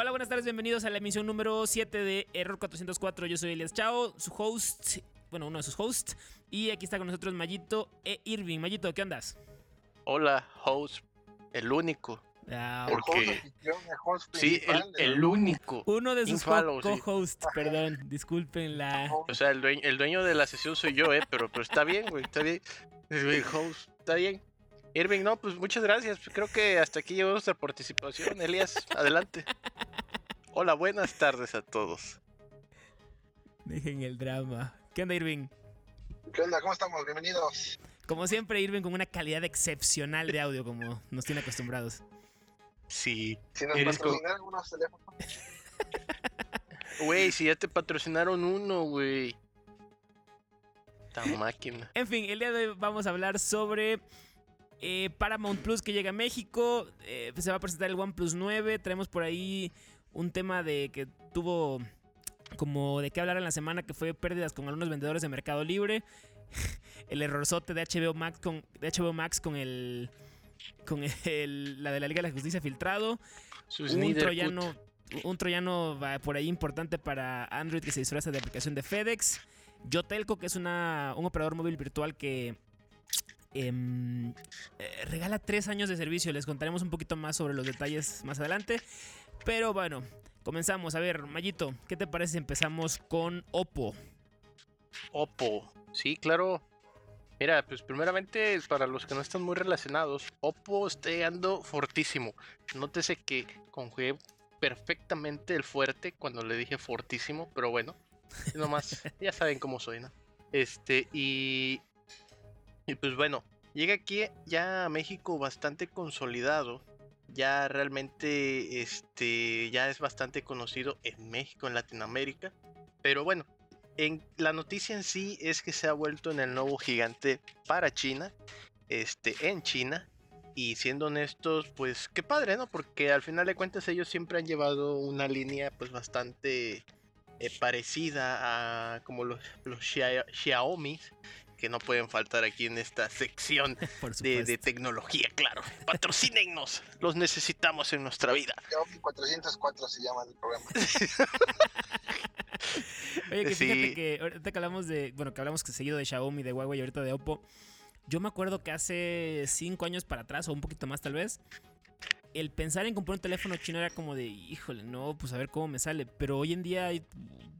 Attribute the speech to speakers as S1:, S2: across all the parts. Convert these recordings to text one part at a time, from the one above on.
S1: Hola, buenas tardes, bienvenidos a la emisión número 7 de Error 404. Yo soy Elias Chao, su host, bueno, uno de sus hosts. Y aquí está con nosotros Mayito e Irving. Mayito, ¿qué andas?
S2: Hola, host, el único.
S1: Ah,
S2: Porque-
S3: El host
S2: Sí, el, único.
S1: uno de sus
S2: sí.
S1: co-hosts, perdón, disculpen la...
S2: O sea, el dueño, el dueño de la sesión soy yo, ¿eh? Pero, pero está bien, güey, está bien. El host, está bien. Irving, no, pues muchas gracias. Creo que hasta aquí llegó nuestra participación. Elías, adelante. Hola, buenas tardes a todos.
S1: Dejen el drama. ¿Qué onda, Irving?
S3: ¿Qué onda? ¿Cómo estamos? Bienvenidos.
S1: Como siempre, Irving con una calidad excepcional de audio, como nos tiene acostumbrados.
S2: Sí.
S3: Si nos
S2: Eres
S3: algunos teléfonos.
S2: Güey, si ya te patrocinaron uno, güey. Esta máquina.
S1: En fin, el día de hoy vamos a hablar sobre eh, Paramount Plus que llega a México. Eh, se va a presentar el OnePlus 9. Traemos por ahí un tema de que tuvo como de qué hablar en la semana que fue pérdidas con algunos vendedores de Mercado Libre. el errorzote de HBO Max con, de HBO Max con el con el, la de la Liga de la Justicia filtrado.
S2: Sus
S1: un troyano, un troyano va por ahí importante para Android que se disfraza de aplicación de FedEx. Yotelco, que es una, un operador móvil virtual que em, eh, regala tres años de servicio. Les contaremos un poquito más sobre los detalles más adelante. Pero bueno, comenzamos. A ver, Mayito, ¿qué te parece si empezamos con Oppo?
S2: Oppo. Sí, claro. Mira, pues primeramente, para los que no están muy relacionados, Oppo está llegando fortísimo. Nótese que conjugué perfectamente el fuerte cuando le dije fortísimo, pero bueno, nomás, ya saben cómo soy, ¿no? Este, y. Y pues bueno, llega aquí ya a México bastante consolidado. Ya realmente, este, ya es bastante conocido en México, en Latinoamérica. Pero bueno, en, la noticia en sí es que se ha vuelto en el nuevo gigante para China, este, en China. Y siendo honestos, pues qué padre, ¿no? Porque al final de cuentas ellos siempre han llevado una línea pues bastante eh, parecida a como los, los Xia- Xiaomi, que no pueden faltar aquí en esta sección de, tecnología, claro. Patrocínennos, los necesitamos en nuestra vida.
S3: Xiaomi 404 se llama el programa.
S1: Oye, que fíjate
S2: Sí.
S1: que ahorita que hablamos de, bueno, que hablamos que seguido de Xiaomi, de Huawei y ahorita de Oppo, yo me acuerdo que hace cinco años para atrás, o un poquito más tal vez, el pensar en comprar un teléfono chino era como de, híjole, no, pues a ver cómo me sale. Pero hoy en día hay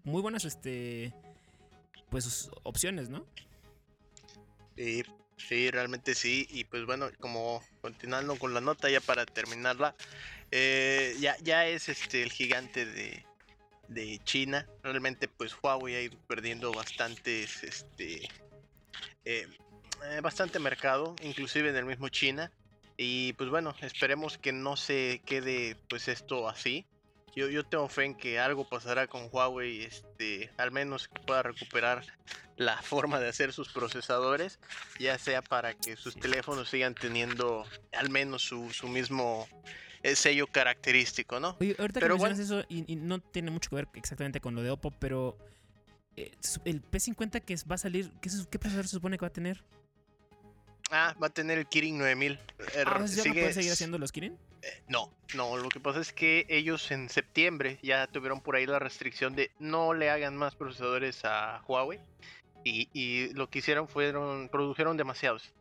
S1: muy buenas, este, pues opciones, ¿no?
S2: Sí, sí, realmente sí. Y pues bueno, como continuando con la nota ya para terminarla, eh, ya, ya es este el gigante de, de China. Realmente pues Huawei ha ido perdiendo bastantes, este, eh, eh, bastante mercado, inclusive en el mismo China. Y pues bueno, esperemos que no se quede pues esto así. Yo, yo tengo fe en que algo pasará con Huawei, este, al menos que pueda recuperar la forma de hacer sus procesadores, ya sea para que sus teléfonos sigan teniendo al menos su, su mismo eh, sello característico, ¿no?
S1: Oye, ahorita
S2: Pero
S1: que mencionas eso, y, y no tiene mucho que ver exactamente con lo de Oppo, pero eh, el P50 que va a salir, ¿qué, qué procesador se supone que va a tener?
S2: Ah, va a tener el Kirin 9000. Eh,
S1: Ah, ¿ya no
S2: sigue-
S1: puede seguir haciendo los Kirin?
S2: Eh, No, no, lo que pasa es que ellos en septiembre ya tuvieron por ahí la restricción de no le hagan más procesadores a Huawei. Y, y lo que hicieron fueron, produjeron demasiados.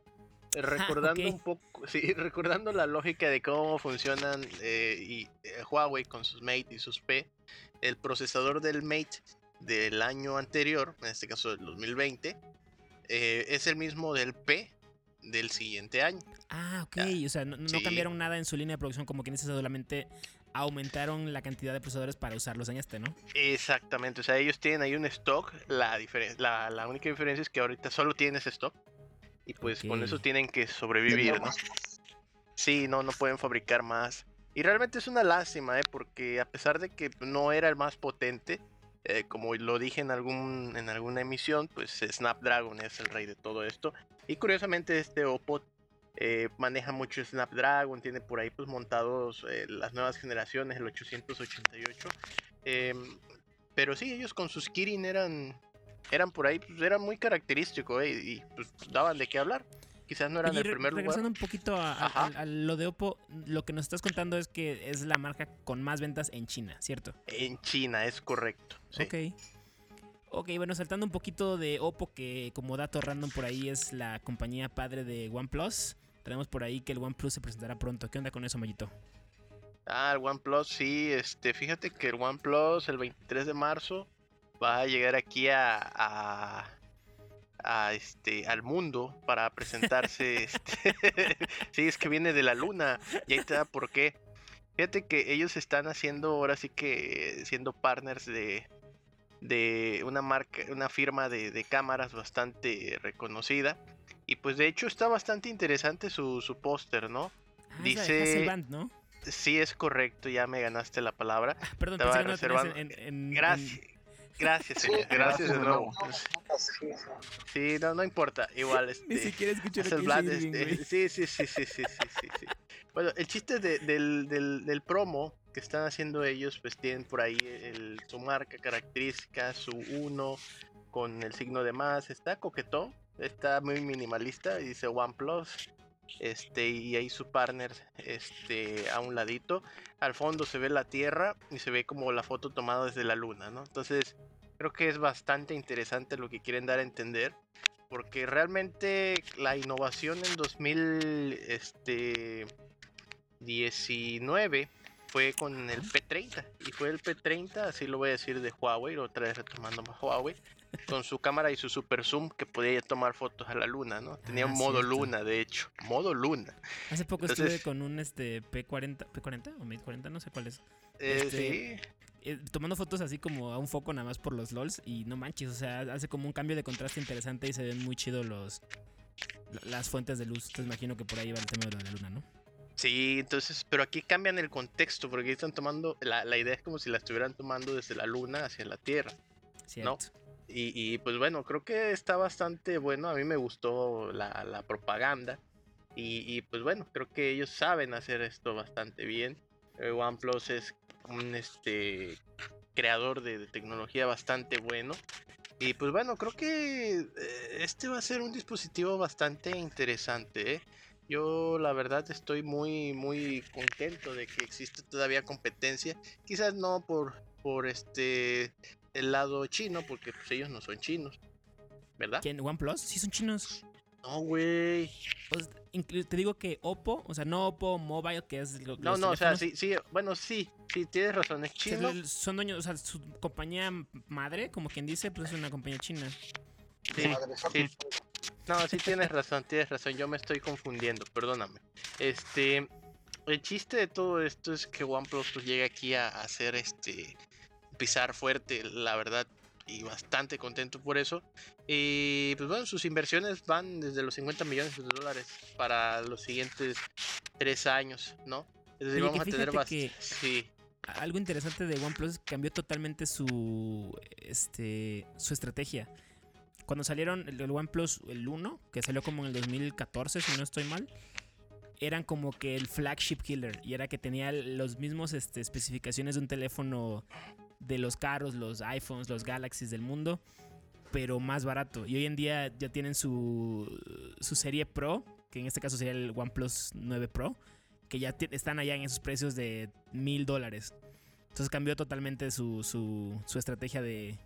S2: Eh, Recordando un poco, sí, recordando la lógica de cómo funcionan eh, y, eh, Huawei con sus Mate y sus P, el procesador del Mate del año anterior, en este caso del 2020, eh, es el mismo del P del siguiente año.
S1: Ah, ok.
S2: Ya.
S1: O sea, no, no
S2: Sí.
S1: cambiaron nada en su línea de producción, como quien dice, solamente aumentaron la cantidad de procesadores para usarlos en este, ¿no?
S2: Exactamente, o sea, ellos tienen ahí un stock, la, diferen- la, la única diferencia es que ahorita solo tienen ese stock y pues con eso tienen que sobrevivir, ¿no? Sí, no, no pueden fabricar más. Y realmente es una lástima, ¿eh? Porque a pesar de que no era el más potente, eh, como lo dije en, algún, en alguna emisión, pues Snapdragon es el rey de todo esto. Y curiosamente este Oppo eh, maneja mucho Snapdragon, tiene por ahí pues montados eh, las nuevas generaciones, el 888. em, pero sí, ellos con sus Kirin eran, eran por ahí, pues, eran muy característicos ¿eh? y pues daban de qué hablar. quizás no eran
S1: Oye,
S2: el primer lugar.
S1: regresando un poquito a, a- a lo de Oppo, lo que nos estás contando es que es la marca con más ventas en China, ¿cierto?
S2: En China, es correcto. Sí.
S1: Ok. Ok, bueno, saltando un poquito de Oppo, que como dato random por ahí es la compañía padre de OnePlus. Tenemos por ahí que el OnePlus se presentará pronto. ¿Qué onda con eso, Mayito?
S2: Ah, el OnePlus, sí, este, fíjate que el OnePlus el 23 de marzo va a llegar aquí a, a, a, este, al mundo para presentarse. este, sí, es que viene de la luna y ahí te da por qué. Fíjate que ellos están haciendo, ahora sí que siendo partners de, de una marca, una firma de, de cámaras bastante reconocida. Y pues de hecho está bastante interesante su, su póster, ¿no?
S1: Ah,
S2: Dice-
S1: Hasselblad, ¿no?
S2: Sí, es correcto, ya me ganaste la palabra.
S1: Ah, perdón,
S2: Estaba
S1: pensé que no
S2: reservando.
S1: en, en-
S2: Gracias. Gracias, señor.
S3: Sí,
S2: Gracias de
S3: no,
S2: nuevo.
S3: no, sí, sí.
S2: Sí, no, no importa. Igual,
S1: Ni
S2: este.
S1: siquiera escuché lo que
S2: Hasselblad,
S1: dice Irving,
S2: este, sí, sí, sí, sí, sí, sí, sí, sí. Bueno, el chiste de- del, del, promo que están haciendo ellos, pues tienen por ahí el, su marca característica, su 1 con el signo de más. Está coquetón, está muy minimalista, dice OnePlus. Este, y ahí su partner este, a un ladito. Al fondo se ve la Tierra y se ve como la foto tomada desde la Luna, ¿no? Entonces, creo que es bastante interesante lo que quieren dar a entender porque realmente la innovación en 2019 fue con el P30 y fue el P30, así lo voy a decir de Huawei, otra vez retomando más Huawei, con su cámara y su super zoom que podía tomar fotos a la luna, ¿no? Tenía
S1: Ah,
S2: un modo
S1: cierto.
S2: luna, de hecho, modo luna.
S1: Hace poco
S2: Entonces-
S1: estuve con un este P40, P40 o Mate 40, no sé cuál es.
S2: Eh,
S1: Este,
S2: sí,
S1: eh, tomando fotos así como a un foco nada más por los LOLs y no manches, o sea, hace como un cambio de contraste interesante y se ven muy chido los la- las fuentes de luz. Entonces imagino que por ahí va el tema de la luna, ¿no?
S2: Sí, entonces, pero aquí cambian el contexto, porque están tomando, la, la idea es como si la estuvieran tomando desde la luna hacia la Tierra.
S1: Cierto.
S2: Y, y, pues bueno, creo que está bastante bueno. A mí me gustó la, la propaganda. Y, y, pues bueno, creo que ellos saben hacer esto bastante bien. Eh, OnePlus es un este creador de, de tecnología bastante bueno. Y pues bueno, creo que eh, este va a ser un dispositivo bastante interesante. ¿eh? Yo la verdad estoy muy muy contento de que existe todavía competencia. Quizás no por por este el lado chino, porque pues ellos no son chinos, ¿verdad?
S1: ¿Quién? ¿OnePlus? Sí, son chinos.
S2: No, güey.
S1: Inclu- te digo que Oppo, o sea, no Oppo Mobile, que es lo,
S2: No,
S1: los
S2: no, o sea, sí, sí, bueno, sí, sí, tienes razón, es
S1: o sea,
S2: chino.
S1: son dueños, o sea, su compañía madre, como quien dice, pues es una compañía china.
S2: Sí,
S3: Madre,
S2: sí. No, sí tienes razón, tienes razón, yo me estoy confundiendo, perdóname. Este, el chiste de todo esto es que OnePlus pues, llega aquí a hacer este pisar fuerte, la verdad, y bastante contento por eso. Y pues bueno, sus inversiones van desde los 50 millones de dólares para los siguientes tres años, ¿no? Es decir,
S1: Oye, que
S2: vamos a tener bastante. Sí,
S1: Algo interesante de OnePlus es que cambió totalmente su este su estrategia. Cuando salieron el, OnePlus el 1, que salió como en el 2014, si no estoy mal, eran como que el flagship killer y era que tenía los mismos este, especificaciones de un teléfono de los caros, los iPhones, los Galaxies del mundo, pero más barato. Y hoy en día ya tienen su, su serie Pro, que en este caso sería el OnePlus 9 Pro, que ya están allá en esos precios de mil dólares. Entonces cambió totalmente su, su, su estrategia de,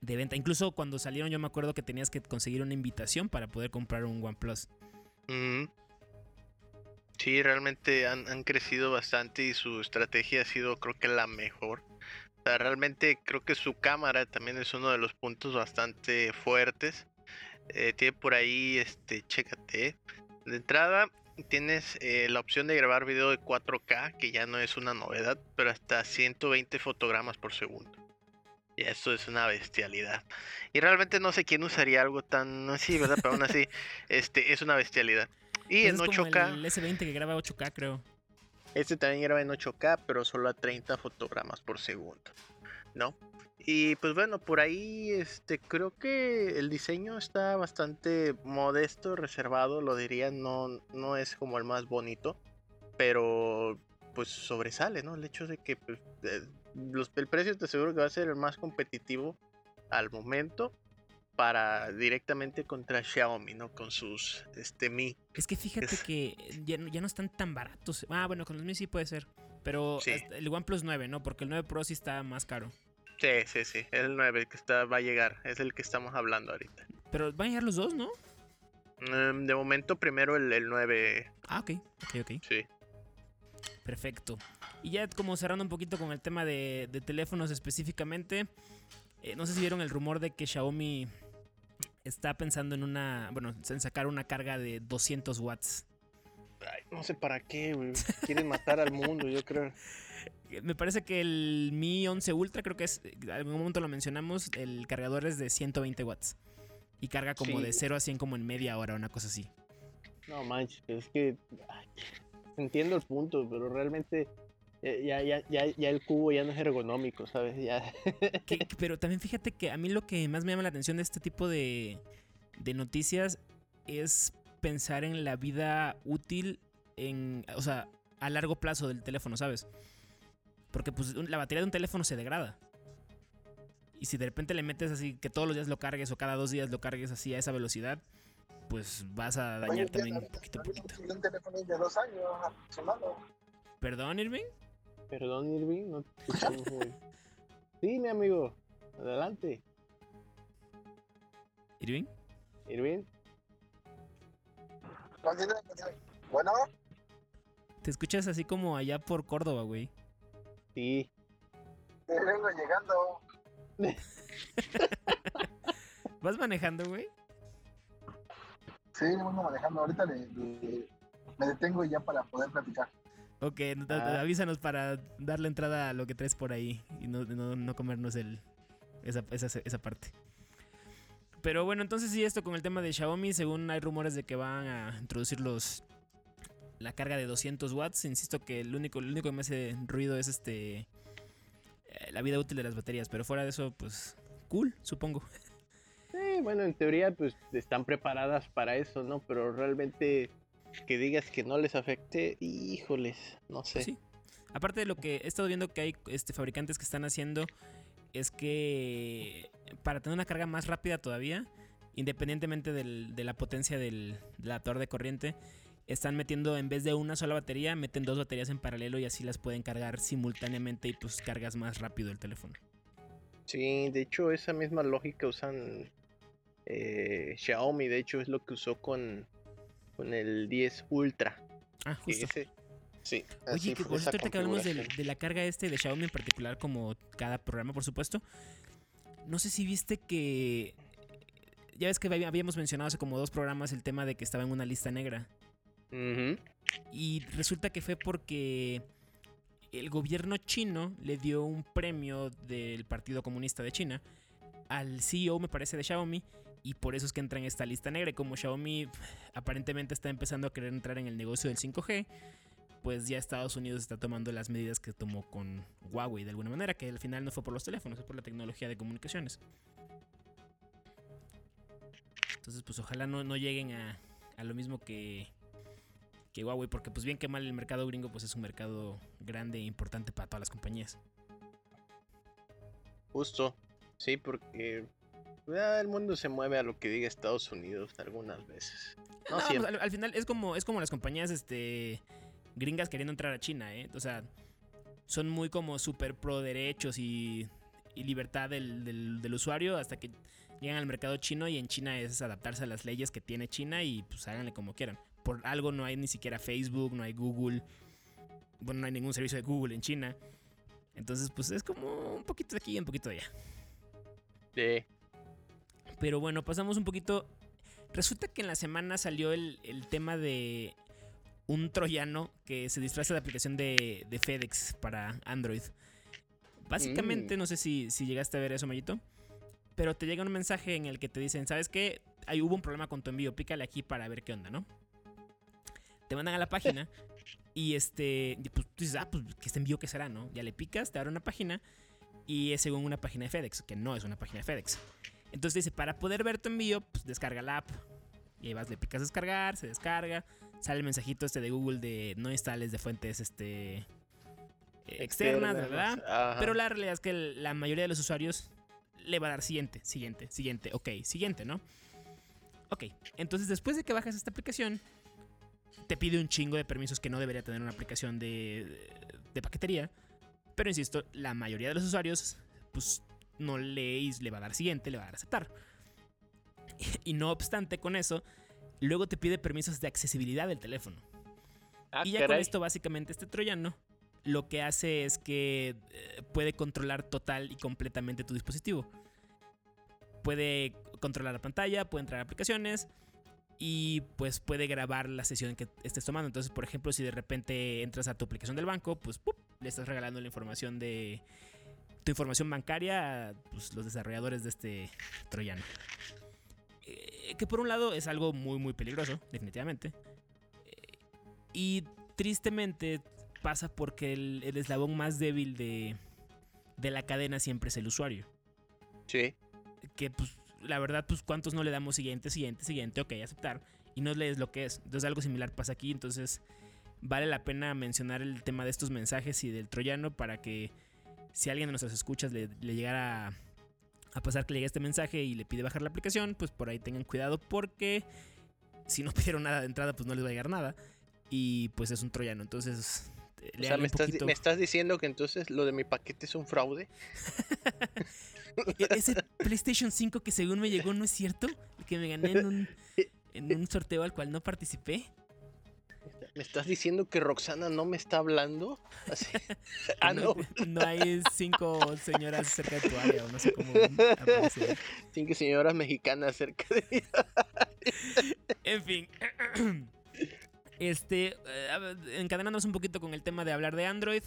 S1: de venta. Incluso cuando salieron yo me acuerdo que tenías que conseguir una invitación para poder comprar un OnePlus.
S2: Mm. Sí, realmente han, crecido bastante y su estrategia ha sido creo que la mejor. O sea, realmente creo que su cámara también es uno de los puntos bastante fuertes. Eh, tiene por ahí, este, chécate. De entrada tienes eh, la opción de grabar video de 4K, que ya no es una novedad, pero hasta 120 fotogramas por segundo. Y esto es una bestialidad. Y realmente no sé quién usaría algo tan así, ¿verdad? Pero aún así, este, es una bestialidad. Y en
S1: Pues es como
S2: 8K,
S1: el S20 que graba 8K creo.
S2: este también graba en 8K, pero solo a 30 fotogramas por segundo, ¿no? Y pues bueno, por ahí este creo que el diseño está bastante modesto, reservado, lo diría, no, no es como el más bonito, pero pues sobresale, ¿no? El hecho de que pues, eh, los- el precio te aseguro que va a ser el más competitivo al momento para directamente contra Xiaomi, ¿no? Con sus este Mi.
S1: Es que fíjate
S2: Es-
S1: que ya, no- ya no están tan baratos. Ah, bueno, con los Mi sí puede ser. Pero
S2: Sí.
S1: el OnePlus 9, ¿no? Porque el 9 Pro sí está más caro.
S2: Sí, sí, sí. El 9 que está, va a llegar. Es el que estamos hablando ahorita.
S1: Pero van a llegar los dos, ¿no?
S2: Mm, de momento, primero el, el 9.
S1: Ah, ok, ok, ok.
S2: Sí.
S1: Perfecto. Y ya como cerrando un poquito con el tema de, de teléfonos específicamente, eh, no sé si vieron el rumor de que Xiaomi está pensando en una, bueno, en sacar una carga de 200 watts.
S2: Ay, no sé para qué, güey. Quieren matar al mundo, yo creo.
S1: Me parece que el Mi 11 Ultra, creo que es, en algún momento lo mencionamos, el cargador es de 120 watts. Y carga como
S2: Sí.
S1: de 0 a 100 como en media hora, una cosa así.
S2: No manches, es que ay, entiendo el punto, pero realmente ya, ya, ya, ya el cubo ya no es ergonómico, ¿sabes? Ya.
S1: Que- pero también fíjate que a mí lo que más me llama la atención de este tipo de, de noticias es pensar en la vida útil, en, o sea, a largo plazo del teléfono, ¿sabes? Porque pues un- la batería de un teléfono se degrada. Y si de repente le metes así que todos los días lo cargues o cada dos días lo cargues así a esa velocidad, pues vas a dañar también
S3: ahorita-
S1: poquito a poquito.
S3: un teléfono de dos años.
S1: ¿Perdón, Irving?
S2: Perdón, Irving, no te escuchamos muy. Sí, mi amigo, adelante.
S1: ¿Irving?
S2: Irving.
S3: Bueno,
S1: Te escuchas así como allá por Córdoba, güey.
S2: sí.
S3: eh, vengo llegando.
S1: ¿Vas manejando, güey?
S3: Sí, vengo manejando. Ahorita le, le- me detengo ya para poder platicar.
S1: Ok,
S2: Ah.
S1: avísanos para darle entrada a lo que traes por ahí y no, no- no comernos el, esa, esa- esa parte. Pero bueno, entonces sí, esto con el tema de Xiaomi, según hay rumores de que van a introducir los la carga de 200 watts. Insisto que el único, el único que me hace ruido es este eh, la vida útil de las baterías, pero fuera de eso, pues cool, supongo.
S2: Sí, bueno, en teoría, pues están preparadas para eso, ¿no? Pero realmente que digas que no les afecte, híjoles, no sé.
S1: Sí. Aparte de lo que he estado viendo que hay este, fabricantes que están haciendo es que para tener una carga más rápida todavía, independientemente del- de la potencia del, del adaptador de corriente, están metiendo en vez de una sola batería, meten dos baterías en paralelo y así las pueden cargar simultáneamente y pues cargas más rápido el teléfono.
S2: Sí, de hecho esa misma lógica usan eh, Xiaomi, de hecho es lo que usó con, con el 10 Ultra.
S1: Ah, justo.
S2: ese- sí,
S1: Oye, que por cierto, ahorita que hablamos
S2: configuración.
S1: de la carga este de Xiaomi en particular, como cada programa, por supuesto. No sé si viste que. Ya ves que había- habíamos mencionado hace como dos programas el tema de que estaba en una lista negra.
S2: Ujú.
S1: Y resulta que fue porque el gobierno chino le dio un premio del Partido Comunista de China al CEO, me parece, de Xiaomi. Y por eso es que entra en esta lista negra. Como Xiaomi aparentemente está empezando a querer entrar en el negocio del 5G, pues ya Estados Unidos está tomando las medidas que tomó con Huawei de alguna manera, que al final no fue por los teléfonos, fue por la tecnología de comunicaciones. Entonces, pues ojalá no, no lleguen a, a lo mismo que, que Huawei, porque pues bien que mal el mercado gringo pues es un mercado grande e importante para todas las compañías.
S2: Justo, sí, porque el mundo se mueve a lo que diga Estados Unidos algunas veces. No,
S1: No, pues,
S2: siempre.
S1: al, al final es como, es como las compañías este, gringas queriendo entrar a China, ¿eh? O sea, son muy como super pro derechos y, y libertad del, del- del usuario hasta que llegan al mercado chino y en China es adaptarse a las leyes que tiene China y pues háganle como quieran. Por algo no hay ni siquiera Facebook, no hay Google, bueno, no hay ningún servicio de Google en China. Entonces, pues es como un poquito de aquí y un poquito de allá.
S2: Sí.
S1: Pero bueno, pasamos un poquito. Resulta que en la semana salió el, el tema de un troyano que se disfraza de aplicación de, de FedEx para Android. Básicamente,
S2: Mm.
S1: no sé si, si llegaste a ver eso, Mayito. Pero te llega un mensaje en el que te dicen, ¿sabes qué? Ahí hubo un problema con tu envío, pícale aquí para ver qué onda, ¿no? Te mandan a la página y este, pues tú dices, ah, pues que este envío qué será, ¿no? Ya le picas, te abre una página y es según una página de FedEx, que no es una página de FedEx. Entonces dice, para poder ver tu envío, pues descarga la app. Y ahí vas, le picas descargar, se descarga. Sale el mensajito este de Google de no instales de fuentes este, externas, ¿verdad?
S2: Ajá.
S1: Pero la realidad es que la mayoría de los usuarios le va a dar siguiente, siguiente, siguiente, ok, siguiente, ¿no? Ok, entonces después de que bajas esta aplicación, te pide un chingo de permisos que no debería tener una aplicación de, de paquetería. Pero insisto, la mayoría de los usuarios, pues no le, le va a dar siguiente, le va a dar aceptar. Y no obstante con eso, luego te pide permisos de accesibilidad del teléfono.
S2: Ah,
S1: y ya con esto, básicamente, este troyano lo que hace es que eh, puede controlar total y completamente tu dispositivo. Puede controlar la pantalla, puede entrar a aplicaciones y pues puede grabar la sesión que estés tomando. Entonces, por ejemplo, si de repente entras a tu aplicación del banco, pues le estás regalando la información de tu información bancaria a pues, los desarrolladores de este troyano. Eh, que por un lado es algo muy, muy peligroso, definitivamente. Eh, y tristemente pasa porque el, el eslabón más débil de, de, la cadena siempre es el usuario.
S2: Sí.
S1: Que pues la verdad, pues cuántos no le damos siguiente, siguiente, siguiente, ok, aceptar. Y no lees lo que es. Entonces algo similar pasa aquí. Entonces vale la pena mencionar el tema de estos mensajes y del troyano para que si alguien de nuestras escuchas le, le llegara a, pasar que le llegue este mensaje y le pide bajar la aplicación, pues por ahí tengan cuidado porque si no pidieron nada de entrada, pues no les va a llegar nada. Y pues es un troyano. Entonces
S2: o sea, ¿me estás, poquito... ¿me estás, diciendo que entonces lo de mi paquete es un fraude?
S1: Ese PlayStation 5 que según me llegó no es cierto, que me gané en un, en un sorteo al cual no participé.
S2: ¿Me estás diciendo que Roxana no me está hablando? Así.
S1: ah, no, no. Hay cinco señoras cerca de tu área, o no sé cómo aparecer.
S2: Cinco señoras mexicanas cerca de mi
S1: En fin. Este, eh, encadenándonos un poquito con el tema de hablar de Android.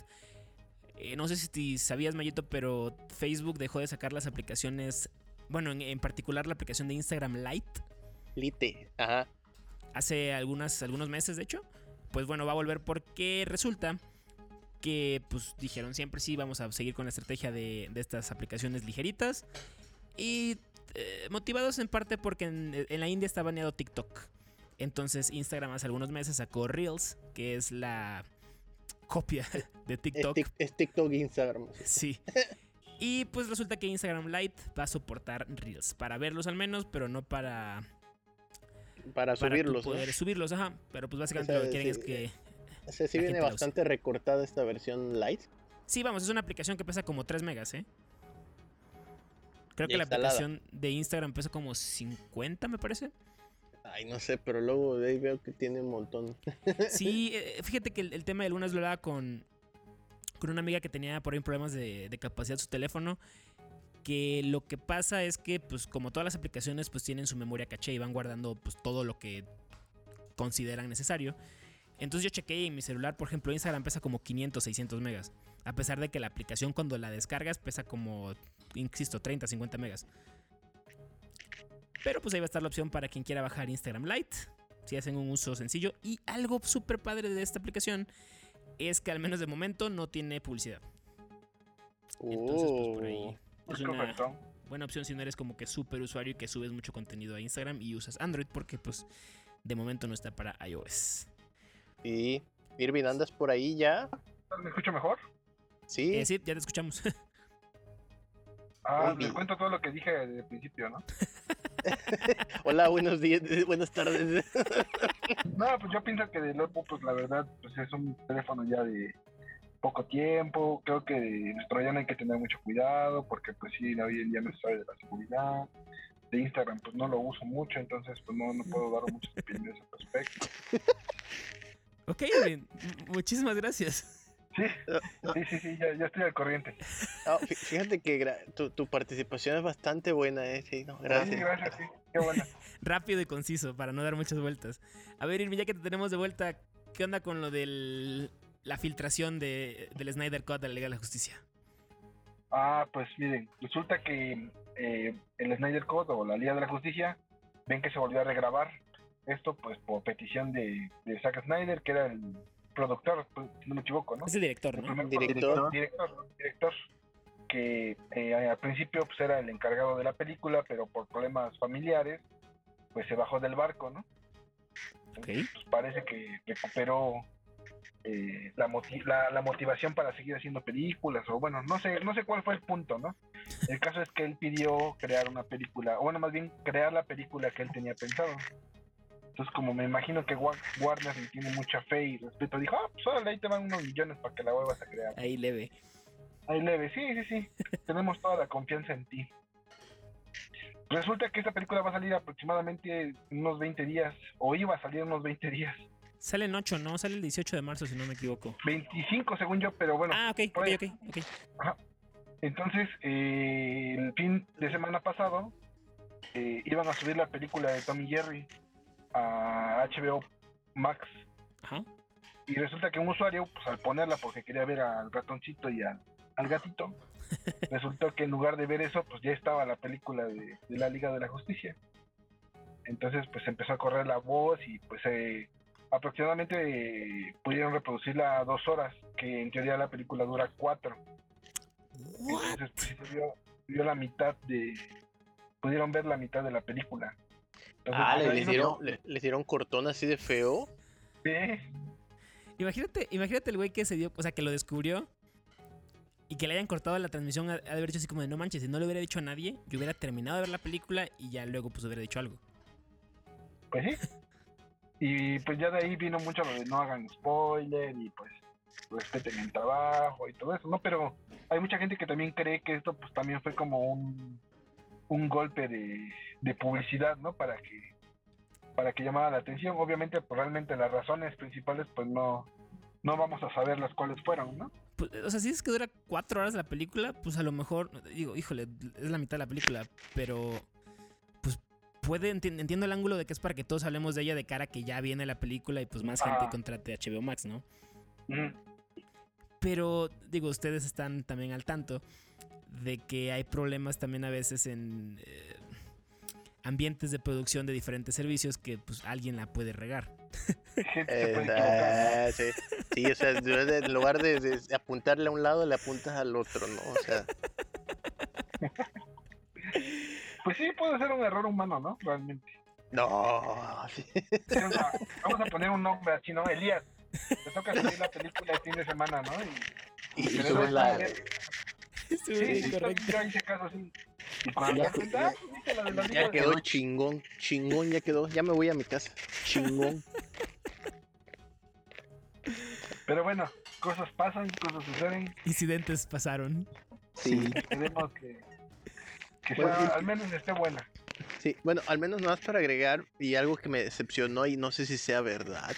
S1: Eh, no sé si sabías, Mayito, pero Facebook dejó de sacar las aplicaciones. Bueno, en, en particular la aplicación de Instagram Lite.
S2: Lite, ajá.
S1: Hace algunas, algunos meses, de hecho. Pues bueno, va a volver porque resulta que pues dijeron siempre sí, vamos a seguir con la estrategia de, de estas aplicaciones ligeritas. Y eh, motivados en parte porque en, en la India está baneado TikTok. Entonces Instagram hace algunos meses sacó Reels, que es la copia de TikTok.
S2: Es, es TikTok Instagram.
S1: Sí. Y pues resulta que Instagram Lite va a soportar Reels. Para verlos al menos, pero no para...
S2: Para, para subirlos.
S1: Poder
S2: ¿no?
S1: subirlos, ajá. Pero pues básicamente o sea, lo que quieren
S2: sí,
S1: es que...
S2: O sea, sí viene bastante recortada esta versión Lite.
S1: Sí, vamos, es una aplicación que pesa como 3 megas, ¿eh? Creo que la aplicación de Instagram pesa como 50, me parece.
S2: Ay, no sé, pero luego de ahí veo que tiene un montón.
S1: Sí, eh, fíjate que el, el, tema de lunes lo hablaba con, con una amiga que tenía por ahí problemas de, de, capacidad de su teléfono. Que lo que pasa es que, pues, como todas las aplicaciones, pues tienen su memoria caché y van guardando pues todo lo que consideran necesario. Entonces yo chequé y mi celular, por ejemplo, Instagram pesa como 500, 600 megas. A pesar de que la aplicación cuando la descargas pesa como, insisto, 30, 50 megas. Pero pues ahí va a estar la opción para quien quiera bajar Instagram Lite, si hacen un uso sencillo. Y algo súper padre de esta aplicación es que al menos de momento no tiene publicidad. Entonces, pues por ahí es una buena opción si no eres como que súper usuario y que subes mucho contenido a Instagram y usas Android porque pues de momento no está para iOS.
S2: Y Irving, ¿andas por ahí ya?
S3: ¿Me escucho mejor?
S2: Sí.
S1: Eh, sí, ya te escuchamos.
S3: Ah, les cuento todo lo que dije desde principio, ¿no?
S2: Hola, buenos días, buenas tardes.
S3: no, pues yo pienso que del Oppo, pues la verdad, pues es un teléfono ya de poco tiempo. Creo que nuestro ya no hay que tener mucho cuidado, porque pues sí, hoy en día no se sabe de la seguridad. De Instagram, pues no lo uso mucho, entonces pues no, no puedo dar muchas opiniones al respecto.
S1: ok, bien. muchísimas gracias.
S3: Sí, sí, sí, sí ya, ya, estoy al corriente.
S2: Oh, fíjate que tu, tu, participación es bastante buena, ¿eh? Sí, no, gracias.
S3: Sí, gracias, sí, qué buena.
S1: Rápido y conciso, para no dar muchas vueltas. A ver, Irmi, ya que te tenemos de vuelta, ¿qué onda con lo de la filtración de, del Snyder Cut de la Liga de la Justicia?
S3: Ah, pues miren, resulta que eh, el Snyder Cut o la Liga de la Justicia ven que se volvió a regrabar. Esto, pues, por petición de, de Zack Snyder, que era el productor, si no me equivoco, ¿no?
S1: Es el director, ¿no?
S2: El director.
S3: Director, director, que eh, al principio pues era el encargado de la película, pero por problemas familiares, pues se bajó del barco, ¿no?
S1: Okay.
S3: Pues, parece que recuperó eh, la, la, la motivación para seguir haciendo películas, o bueno, no sé, no sé cuál fue el punto, ¿no? El caso es que él pidió crear una película, o bueno, más bien crear la película que él tenía pensado. Entonces, como me imagino que Wa- Warner le tiene mucha fe y respeto, dijo, ah, pues órale, ahí te van unos millones para que la vuelvas a crear.
S1: Ahí leve.
S3: Ahí leve, sí, sí, sí. Tenemos toda la confianza en ti. Resulta que esta película va a salir aproximadamente en unos 20 días, o iba a salir unos 20 días.
S1: Sale en 8, ¿no? Sale el 18 de marzo, si no me equivoco.
S3: 25 según yo, pero bueno.
S1: Ah, ok, ok, ok, ok.
S3: Entonces, eh, el fin de semana pasado, eh, iban a subir la película de Tommy Jerry a HBO Max.
S1: Ajá.
S3: Y resulta que un usuario, pues al ponerla porque quería ver al ratoncito y al, al gatito, resultó que en lugar de ver eso, pues ya estaba la película de, de la Liga de la Justicia. Entonces, pues empezó a correr la voz y pues eh, aproximadamente pudieron reproducirla a dos horas, que en teoría la película dura cuatro. Entonces, pues vio, vio la mitad de... Pudieron ver la mitad de la película. Entonces,
S2: Ah,
S3: pues,
S2: les
S3: no-
S2: dieron, le, les dieron cortón así de feo.
S3: Sí.
S1: Imagínate, imagínate el güey que se dio, o sea, que lo descubrió y que le hayan cortado la transmisión, ha ha de haber dicho así como de no manches, si no le hubiera dicho a nadie, yo hubiera terminado de ver la película y ya luego pues hubiera dicho algo.
S3: Pues sí. Y pues ya de ahí vino mucho lo de no hagan spoiler y pues respeten el trabajo y todo eso, ¿no? Pero hay mucha gente que también cree que esto pues también fue como un, un golpe de, de publicidad, ¿no? Para que para que llamara la atención. Obviamente, pues realmente las razones principales pues no, no vamos a saber las cuales fueron, ¿no?
S1: Pues, o sea, si es que dura cuatro horas la película, pues a lo mejor, digo, híjole, es la mitad de la película, pero puede, enti- entiendo el ángulo de que es para que todos hablemos de ella de cara a que ya viene la película y pues más gente contrate HBO Max, ¿no? Pero, digo, ustedes están también al tanto de que hay problemas también a veces en eh, ambientes de producción de diferentes servicios que pues alguien la puede regar.
S2: Eh, sí. Sí, o sea, en lugar de, de apuntarle a un lado, le apuntas al otro, ¿no? O sea,
S3: Pues sí, puede ser un error humano, ¿no? Realmente.
S2: no. sí.
S3: Vamos a poner un nombre así, ¿no? Elías. Te toca salir la película el fin de semana, ¿no? Y,
S2: Y, y subes la.
S1: Sí,
S3: sí, sí,
S1: correcto.
S3: yo hice caso así.
S4: Ya-
S3: ah, Liga
S2: Ya
S3: de-
S2: quedó chingón, chingón, ya quedó. Ya me voy a mi casa. Chingón.
S3: Pero bueno, cosas pasan, cosas suceden.
S1: Incidentes pasaron.
S4: Sí.
S3: Esperemos que
S2: Bueno,
S3: al menos esté buena.
S2: Sí, bueno, al menos más para agregar, y algo que me decepcionó y no sé si sea verdad.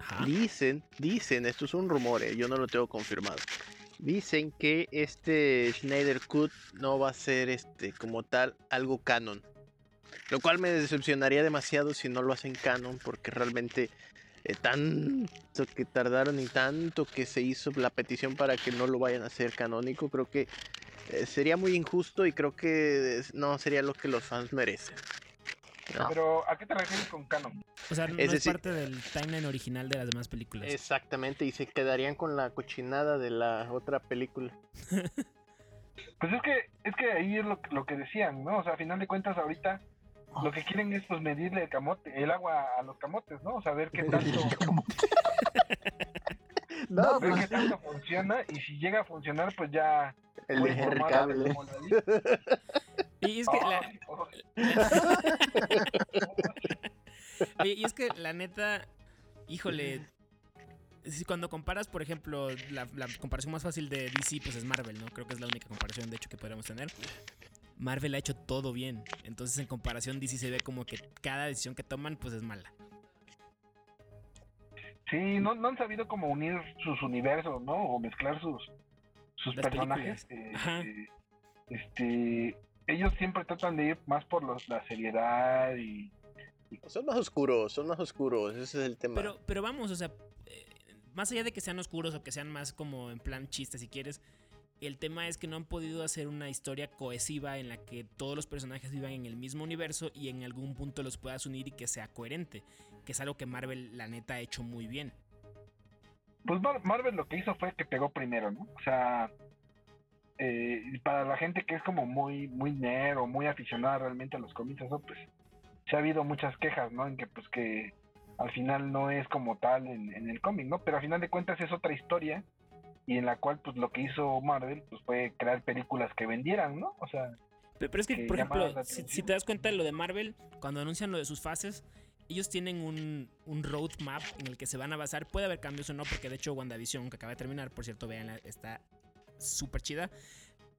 S1: Ajá.
S2: Dicen, dicen, esto es un rumor, eh, yo no lo tengo confirmado. Dicen que este Schneider Cut no va a ser este como tal algo canon. Lo cual me decepcionaría demasiado si no lo hacen canon, porque realmente eh, tanto que tardaron y tanto que se hizo la petición para que no lo vayan a hacer canónico, creo que eh, sería muy injusto y creo que no sería lo que los fans merecen. No.
S3: Pero, ¿a qué te refieres con canon?
S1: O sea, no
S2: Es
S1: es,
S2: decir-
S1: parte del timeline original de las demás películas.
S2: Exactamente, y se quedarían con la cochinada de la otra película.
S3: Pues es que, es que ahí es lo, lo que decían, ¿no? O sea, a final de cuentas, ahorita lo que quieren es pues medirle el camote, el agua a los camotes, ¿no? O sea, ver qué tanto,
S4: No,
S3: ver
S4: pues,
S3: qué tanto funciona y si llega a funcionar, pues ya
S2: El
S3: dice.
S1: Y es que
S3: Oh,
S1: la,
S3: oh,
S1: Oye, y es que la neta, híjole, si cuando comparas, por ejemplo, la, la comparación más fácil de DC, pues es Marvel, ¿no? Creo que es la única comparación, de hecho, que podríamos tener. Marvel ha hecho todo bien. Entonces, en comparación, DC se ve como que cada decisión que toman, pues es mala.
S3: Sí, no, no han sabido como unir sus universos, ¿no? O mezclar sus, sus
S1: Las
S3: personajes. eh,
S1: Ajá.
S3: eh, este, ellos siempre tratan de ir más por los, la seriedad y
S2: Son más oscuros, son más oscuros, ese es el tema.
S1: Pero, pero vamos, o sea, eh, más allá de que sean oscuros o que sean más como en plan chiste, si quieres, el tema es que no han podido hacer una historia cohesiva en la que todos los personajes vivan en el mismo universo y en algún punto los puedas unir y que sea coherente, que es algo que Marvel, la neta, ha hecho muy bien.
S3: Pues Mar- Marvel lo que hizo fue que pegó primero, ¿no? O sea, eh, para la gente que es como muy, muy nerd o muy aficionada realmente a los cómics, eso pues, se ha habido muchas quejas, ¿no? En que pues que al final no es como tal en, en el cómic, ¿no? Pero al final de cuentas es otra historia y en la cual pues lo que hizo Marvel pues fue crear películas que vendieran, ¿no? O sea,
S1: Pero, pero es que,
S3: que
S1: por ejemplo, si, te das cuenta de lo de Marvel, cuando anuncian lo de sus fases, ellos tienen un, un roadmap en el que se van a basar. Puede haber cambios o no, porque de hecho WandaVision, que acaba de terminar, por cierto, vean, está súper chida.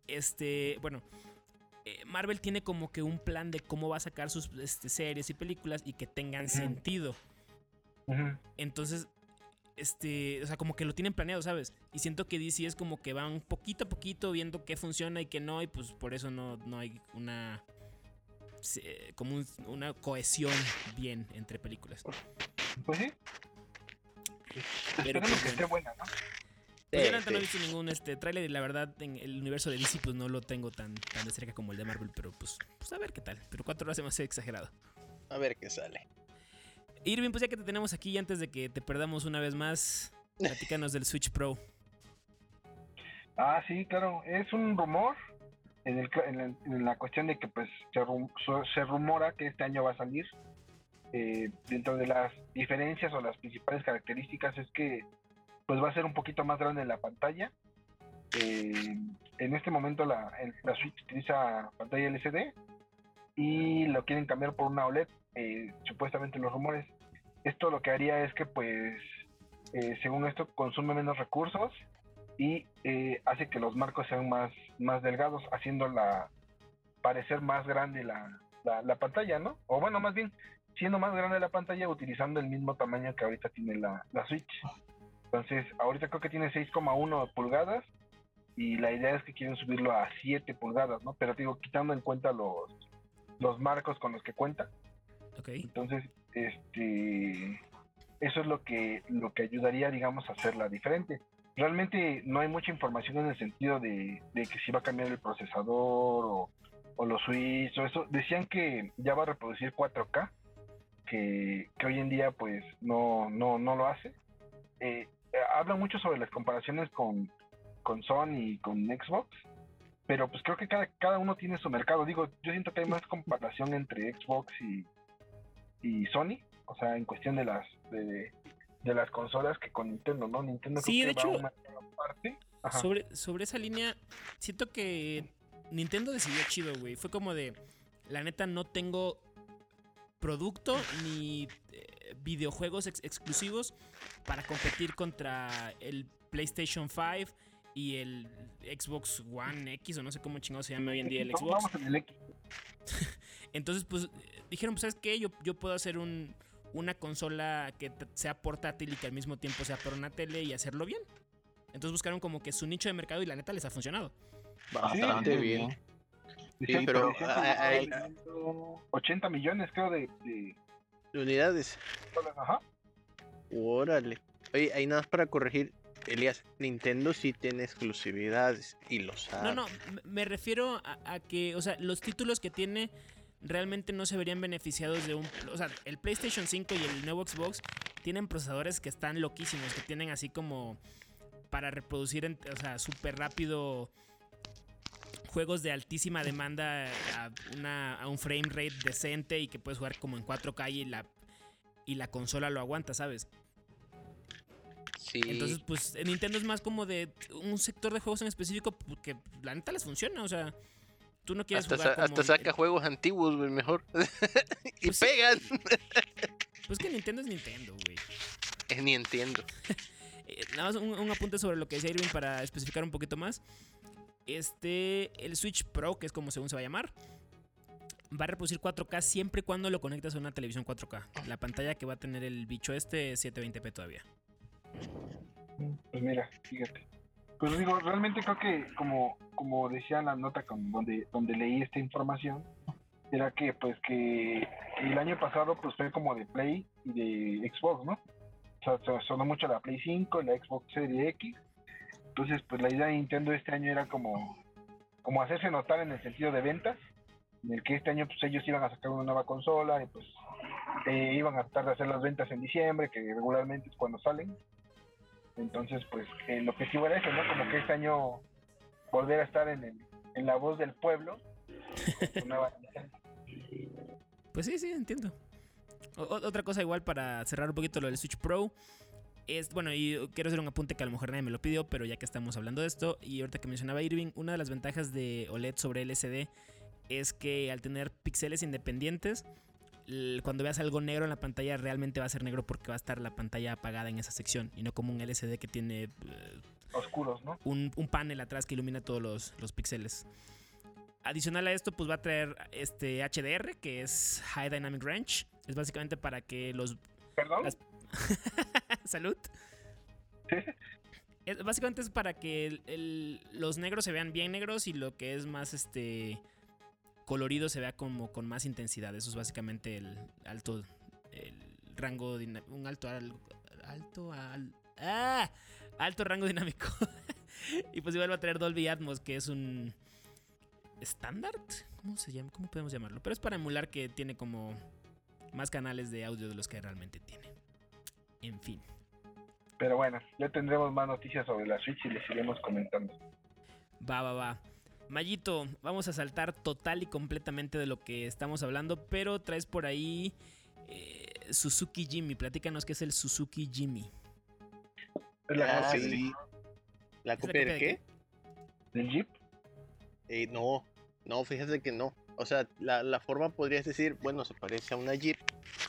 S1: Este, bueno, eh, Marvel tiene como que un plan de cómo va a sacar sus este, series y películas y que tengan sentido. Entonces, este, o sea, como que lo tienen planeado, ¿sabes? Y siento que DC es como que van poquito a poquito viendo qué funciona y qué no, y pues por eso no, no hay una. como un- una cohesión bien entre películas.
S3: pues sí.
S1: Pero pues,
S3: que esté
S1: bueno.
S3: buena, ¿no?
S1: Pues yo
S2: Sí,
S1: no he visto ningún este, tráiler y la verdad en el universo de DC pues no lo tengo tan, tan de cerca como el de Marvel, pero pues, pues a ver qué tal. Pero cuatro horas se me hace exagerado.
S2: A ver qué sale.
S1: Irving, pues ya que te tenemos aquí antes de que te perdamos una vez más, platícanos del Switch Pro.
S3: Ah, sí, claro, es un rumor en, el, en, la, cuestión de que pues se, rum- se rumora que este año va a salir. Eh, dentro de las diferencias o las principales características es que pues va a ser un poquito más grande la pantalla. Eh, en este momento la, la Switch utiliza pantalla LCD y lo quieren cambiar por una OLED, eh, supuestamente los rumores. Esto lo que haría es que pues eh, según esto consume menos recursos y eh, hace que los marcos sean más, más delgados, haciéndola parecer más grande la, la, la pantalla, ¿no? O bueno, más bien, siendo más grande la pantalla utilizando el mismo tamaño que ahorita tiene la, la Switch. Entonces, ahorita creo que tiene 6,1 pulgadas y la idea es que quieren subirlo a 7 pulgadas, ¿no? Pero digo, quitando en cuenta los, los marcos con los que cuenta.
S1: Ok.
S3: Entonces, este, eso es lo que, lo que ayudaría, digamos, a hacerla diferente. Realmente no hay mucha información en el sentido de, de que si va a cambiar el procesador o, o los switches o eso. Decían que ya va a reproducir 4K, que, que hoy en día pues no, no, no lo hace. Eh, hablan mucho sobre las comparaciones con, con Sony y con Xbox, pero pues creo que cada, cada uno tiene su mercado. Digo, yo siento que hay más comparación entre Xbox y, y Sony, o sea, en cuestión de las de, de las consolas que con Nintendo, ¿no? Nintendo
S1: Sí,
S3: creo
S1: de
S3: que va
S1: hecho,
S3: a un mercado aparte. Ajá.
S1: Sobre, sobre esa línea, siento que Nintendo decidió chido, güey. Fue como de, la neta no tengo producto ni eh, videojuegos ex- exclusivos para competir contra el PlayStation 5 y el Xbox One X o no sé cómo chingado se llama hoy en día el Xbox.
S3: Vamos en el X.
S1: Entonces, pues dijeron, pues, ¿sabes qué? Yo, yo puedo hacer un, una consola que sea portátil y que al mismo tiempo sea para una tele y hacerlo bien. Entonces buscaron como que su nicho de mercado y la neta les ha funcionado.
S2: Bastante
S3: Sí,
S2: bien.
S3: Decían-
S2: pero,
S3: que
S2: ah,
S3: vendiendo 80 millones, creo, de, de
S2: Unidades.
S3: dólares. Ajá.
S2: Órale. Oye, ahí nada más para corregir. Elías, Nintendo sí tiene exclusividades y lo sabe.
S1: No, no, me- refiero a, que, o sea, los títulos que tiene realmente no se verían beneficiados de un... O sea, el PlayStation 5 y el nuevo Xbox tienen procesadores que están loquísimos, que tienen así como para reproducir, en- o sea, súper rápido juegos de altísima demanda a, una, un frame rate decente y que puedes jugar como en 4K y la, y la consola lo aguanta, ¿sabes?
S2: Sí.
S1: Entonces, pues en Nintendo es más como de un sector de juegos en específico porque la neta les funciona, o sea, tú no quieres
S2: hasta,
S1: jugar
S2: sa-
S1: como
S2: hasta
S1: el-
S2: saca juegos antiguos, güey, mejor. y
S1: Pues sí.
S2: pegan.
S1: Pues que Nintendo es Nintendo, güey.
S2: Eh, Ni entiendo.
S1: Eh, nada más un, un apunte sobre lo que decía Irving para especificar un poquito más. Este, el Switch Pro, que es como según se va a llamar, va a reproducir 4K siempre y cuando lo conectas a una televisión 4K. La pantalla que va a tener el bicho este es 720p todavía.
S3: Pues mira, fíjate. Pues digo, realmente creo que como, como decía la nota con donde, donde leí esta información, era que pues que el año pasado pues fue como de Play y de Xbox, ¿no? O sea, se- sonó mucho la Play 5 y la Xbox Series X. Entonces, pues la idea de Nintendo este año era como, como hacerse notar en el sentido de ventas, en el que este año pues ellos iban a sacar una nueva consola y pues eh, iban a tratar de hacer las ventas en diciembre, que regularmente es cuando salen. Entonces, pues eh, el objetivo era eso, ¿no? Como que este año volver a estar en, el- en la voz del pueblo.
S1: Pues sí, sí, entiendo. otra cosa igual para cerrar un poquito lo del Switch Pro. Es, bueno, y quiero hacer un apunte que a lo mejor nadie me lo pidió, pero ya que estamos hablando de esto, y ahorita que mencionaba Irving, una de las ventajas de OLED sobre LCD es que al tener píxeles independientes, cuando veas algo negro en la pantalla realmente va a ser negro porque va a estar la pantalla apagada en esa sección y no como un LCD que tiene...
S3: Eh, Oscuros, ¿no?
S1: Un, panel atrás que ilumina todos los, los píxeles. Adicional a esto, pues va a traer este HDR, que es High Dynamic Range. Es básicamente para que los.
S3: ¿Perdón?
S1: Salud. básicamente es para que los negros se vean bien negros y lo que es más este colorido se vea como con más intensidad. Eso es básicamente el alto. El rango. Un alto. alto. Al, ¡Ah! Alto rango dinámico. y pues igual va a traer Dolby Atmos, que es un estándar. ¿Cómo se llama? ¿Cómo podemos llamarlo? Pero es para emular que tiene como más canales de audio de los que realmente tiene. En fin.
S3: Pero bueno, ya tendremos más noticias sobre la Switch y les iremos comentando.
S1: Va, va, va. Mayito, vamos a saltar total y completamente de lo que estamos hablando, pero traes por ahí eh, Suzuki Jimmy. Platícanos qué es el Suzuki Jimmy.
S2: La, ah, ¿La copia de qué?
S3: ¿Del Jeep?
S2: Eh, no, no, fíjate que no. O sea, la, la, forma podrías decir, bueno, se parece a una Jeep,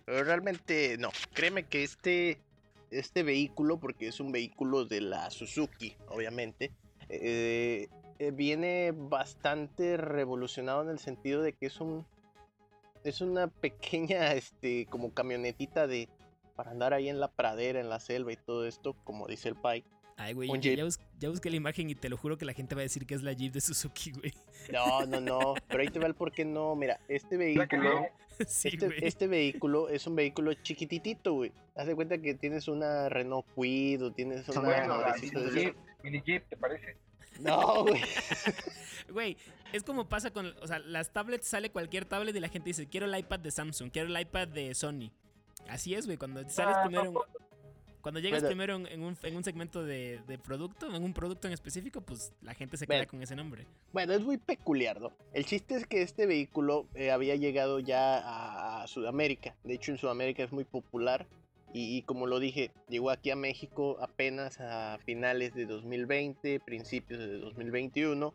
S2: pero realmente no. Créeme que este, este vehículo, porque es un vehículo de la Suzuki, obviamente, eh, eh, viene bastante revolucionado en el sentido de que es un es una pequeña este como camionetita de para andar ahí en la pradera, en la selva y todo esto, como dice el Pike.
S1: Ay, güey, ya, busqué la imagen y te lo juro que la gente va a decir que es la Jeep de Suzuki, güey.
S2: No, no, no. Pero ahí te va el por qué no. Mira, este vehículo. este, este, vehículo es un vehículo chiquititito, güey. Haz de cuenta que tienes una Renault Quid o tienes una.
S3: Bueno, mini Jeep, ¿te parece?
S2: No, güey.
S1: Güey, es como pasa con. O sea, las tablets sale cualquier tablet y la gente dice: Quiero el iPad de Samsung, quiero el iPad de Sony. Así es, güey. Cuando sales ah, primero. Cuando llegas primero en un, segmento de, producto, en un producto en específico, pues la gente se queda con ese nombre.
S2: Bueno, es muy peculiar, ¿no? El chiste es que este vehículo eh, había llegado ya a, Sudamérica. De hecho, en Sudamérica es muy popular. Y, como lo dije, llegó aquí a México apenas a finales de 2020, principios de 2021.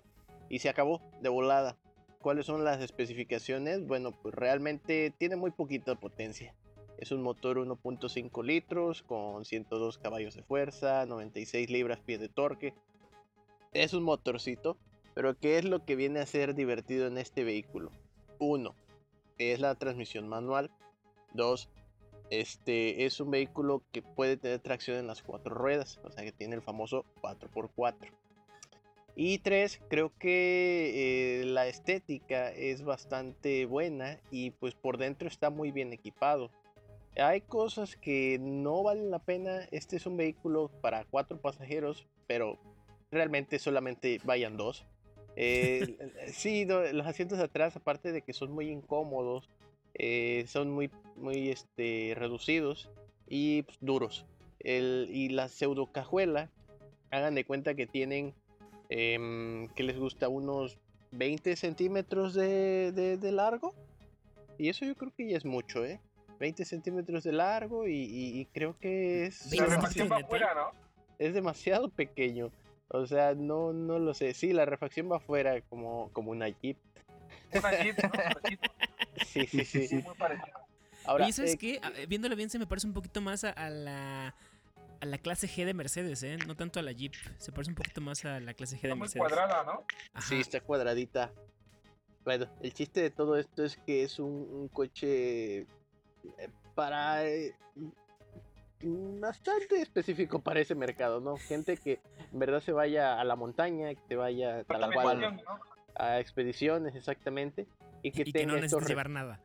S2: Y se acabó de volada. ¿Cuáles son las especificaciones? Bueno, pues realmente tiene muy poquita potencia. Es un motor 1.5 litros con 102 caballos de fuerza, 96 libras-pie de torque. Es un motorcito, pero ¿qué es lo que viene a ser divertido en este vehículo? Uno, es la transmisión manual. Dos, este es un vehículo que puede tener tracción en las cuatro ruedas, o sea que tiene el famoso 4x4. Y tres, creo que eh, la estética es bastante buena y pues por dentro está muy bien equipado. Hay cosas que no valen la pena. Este es un vehículo para cuatro pasajeros, pero realmente solamente vayan dos. Eh, sí, los asientos de atrás, aparte de que son muy incómodos, eh, son muy, muy este, reducidos y pues, duros. y la pseudo cajuela, hagan de cuenta que tienen, em, que les gusta, unos 20 centímetros de, de largo. Y eso yo creo que ya es mucho, ¿eh? 20 centímetros de largo y, creo que es...
S3: Va afuera, ¿no?
S2: Es demasiado pequeño. O sea, no, no lo sé. Sí, la refacción va afuera como, como una Jeep.
S3: Una Jeep,
S2: sí, sí, sí.
S3: Muy parecido.
S1: Ahora, ¿Y sabes eh, Viéndolo bien, se me parece un poquito más a, la a la clase G de Mercedes, ¿eh? No tanto a la Jeep. Se parece un poquito más a la clase G de Mercedes.
S3: Muy cuadrada, ¿no?
S2: Sí, está cuadradita. Bueno, el chiste de todo esto es que es un coche para eh, bastante específico para ese mercado, ¿no? Gente que en verdad se vaya a la montaña, que te vaya a expediciones, exactamente, y que,
S1: y no necesites llevar nada.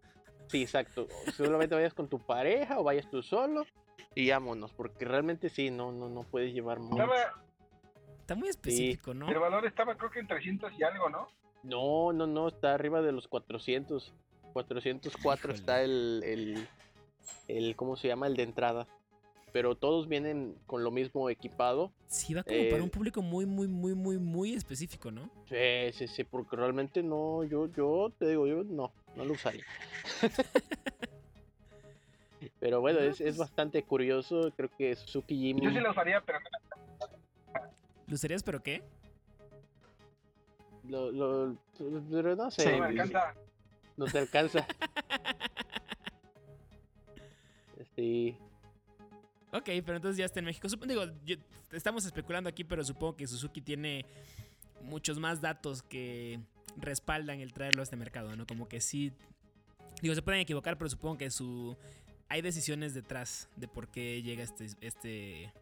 S2: Sí, exacto. Solamente vayas con tu pareja o vayas tú solo y vámonos, porque realmente sí, no, no, no puedes llevar mucho.
S1: Está muy específico, ¿no?
S3: El valor estaba creo que en 300 y algo, ¿no?
S2: No, no, no, está arriba de los 400. 404 está el, el, el, ¿cómo se llama? El de entrada. Pero todos vienen con lo mismo equipado.
S1: Sí, va como para un eh, público muy, muy, muy, muy, muy específico, ¿no?
S2: Sí, sí, sí, porque realmente no, yo, yo te digo, yo no, no lo usaría.
S4: Pero bueno,
S1: No,
S4: es, es
S1: pues-
S4: bastante curioso. Creo que Suzuki Jimny.
S3: Yo sí la usaría, pero
S1: ¿Lo usarías pero qué?
S4: Lo, lo- pero no sé.
S3: no me alcanza.
S4: No te alcanza. Sí.
S1: Ok, pero entonces ya está en México. Sup- digo, yo- estamos especulando aquí, pero supongo que Suzuki tiene muchos más datos que respaldan el traerlo a este mercado, ¿no? Como que sí. Digo, se pueden equivocar, pero supongo que su. Hay decisiones detrás de por qué llega este, este eh,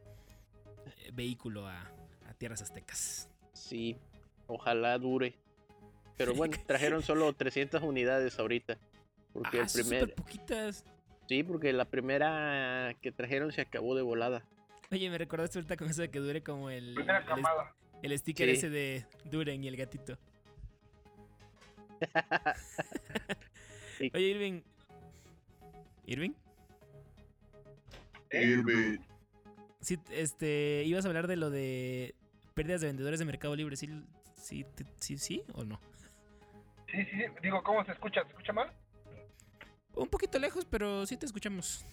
S1: vehículo a, a tierras aztecas.
S4: Sí, ojalá dure. Pero bueno, trajeron solo 300 unidades ahorita. Porque
S1: ah,
S4: el primer.
S1: súper poquitas.
S4: Sí, porque la primera que trajeron se acabó de volada.
S1: Oye, me recordaste ahorita con eso de que dure como el,
S3: Primera
S1: el,
S3: camada.
S1: el sticker
S4: Sí.
S1: ese de Duren y el gatito.
S4: Sí.
S1: Oye, Irving. ¿Irving?
S3: ¿Eh?
S1: Sí, este, ibas a hablar de lo de pérdidas de vendedores de Mercado Libre. ¿Sí, sí, sí, sí o no?
S3: Sí, sí, sí. Digo, ¿cómo se escucha? ¿Se escucha mal?
S1: Un poquito lejos, pero sí te escuchamos.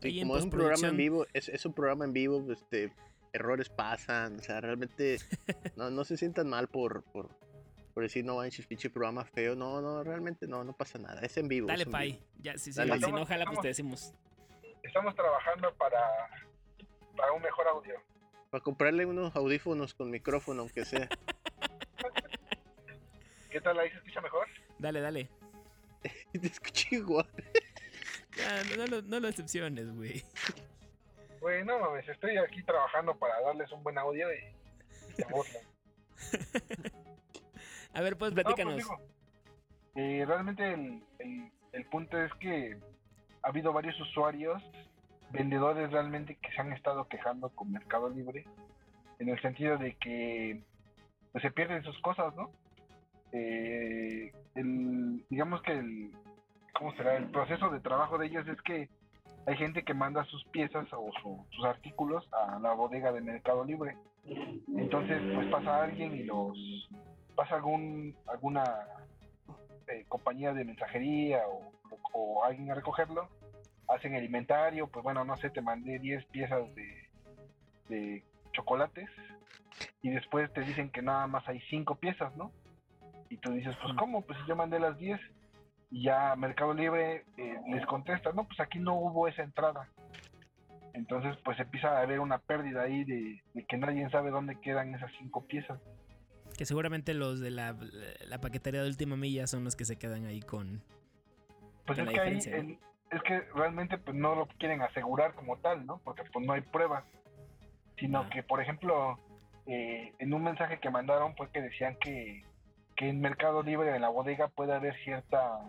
S4: Sí, como es un programa en vivo, es, es un programa en vivo, este, errores pasan, o sea, realmente no, no se sientan mal por, por, por decir no manches, pinche programa feo, no, no, realmente no, no pasa nada, es en vivo.
S1: Dale,
S4: en
S1: Pai.
S4: vivo.
S1: Ya, sí, sí,
S4: Dale.
S1: si no,
S3: Estamos-
S1: ojalá pues
S3: estamos-
S1: te decimos.
S3: Estamos trabajando para, para un mejor audio.
S4: Para comprarle unos audífonos con micrófono, aunque sea.
S3: ¿Qué tal ahí se escucha mejor?
S1: Dale, dale.
S4: Te escuché igual.
S1: Ya, no, no lo, no lo decepciones, güey.
S3: Güey, no mames, estoy aquí trabajando para darles un buen audio y se burlan.
S1: A ver, pues
S3: No, pues,
S1: platícanos.
S3: digo, eh, realmente el, el- el punto es que ha habido varios usuarios, vendedores realmente que se han estado quejando con Mercado Libre, en el sentido de que pues, se pierden sus cosas, ¿no? Eh, el, digamos que el, ¿cómo será? El proceso de trabajo de ellos es que hay gente que manda sus piezas o su- sus artículos a la bodega de Mercado Libre. Entonces, pues pasa alguien y los pasa algún alguna eh, compañía de mensajería o, o alguien a recogerlo, hacen el inventario, pues bueno, no sé, te mandé 10 piezas de, de chocolates y después te dicen que nada más hay 5 piezas, ¿no? Y tú dices, pues. ¿cómo? Pues yo mandé las 10 y ya Mercado Libre eh, les contesta, no, pues aquí no hubo esa entrada. Entonces, pues empieza a haber una pérdida ahí de, de que nadie sabe dónde quedan esas cinco piezas.
S1: Que seguramente los de la, la paquetería de última milla son los que se quedan ahí con.
S3: Pues
S1: Con
S3: es
S1: la
S3: que ahí, es que realmente pues no lo quieren asegurar como tal, ¿no? Porque pues no hay pruebas. Sino
S1: Ah.
S3: que, por ejemplo, eh, en un mensaje que mandaron fue que decían que, que en Mercado Libre, en la bodega, puede haber cierta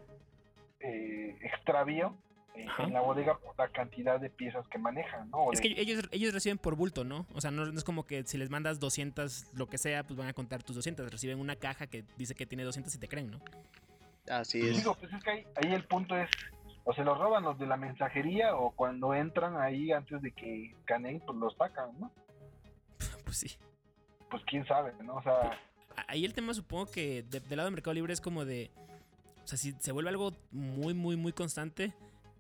S3: eh, extravío eh, en la bodega por la cantidad de piezas que manejan, ¿no? O
S1: Es
S3: de-
S1: que ellos, ellos reciben por bulto, ¿no? O sea, no, no es como que si les mandas 200, lo que sea, pues van a contar tus 200. Reciben una caja que dice que tiene 200 y te creen, ¿no?
S4: Así es.
S3: Digo, pues es que ahí, ahí el punto es, o se los roban los de la mensajería o cuando entran ahí antes de que escaneen, pues los sacan, ¿no?
S1: Pues sí. Pues
S3: Pues quién sabe, ¿no? O sea,
S1: Ahí el tema supongo que de- del lado de Mercado Libre es como de... O sea, si se vuelve algo muy, muy, muy constante,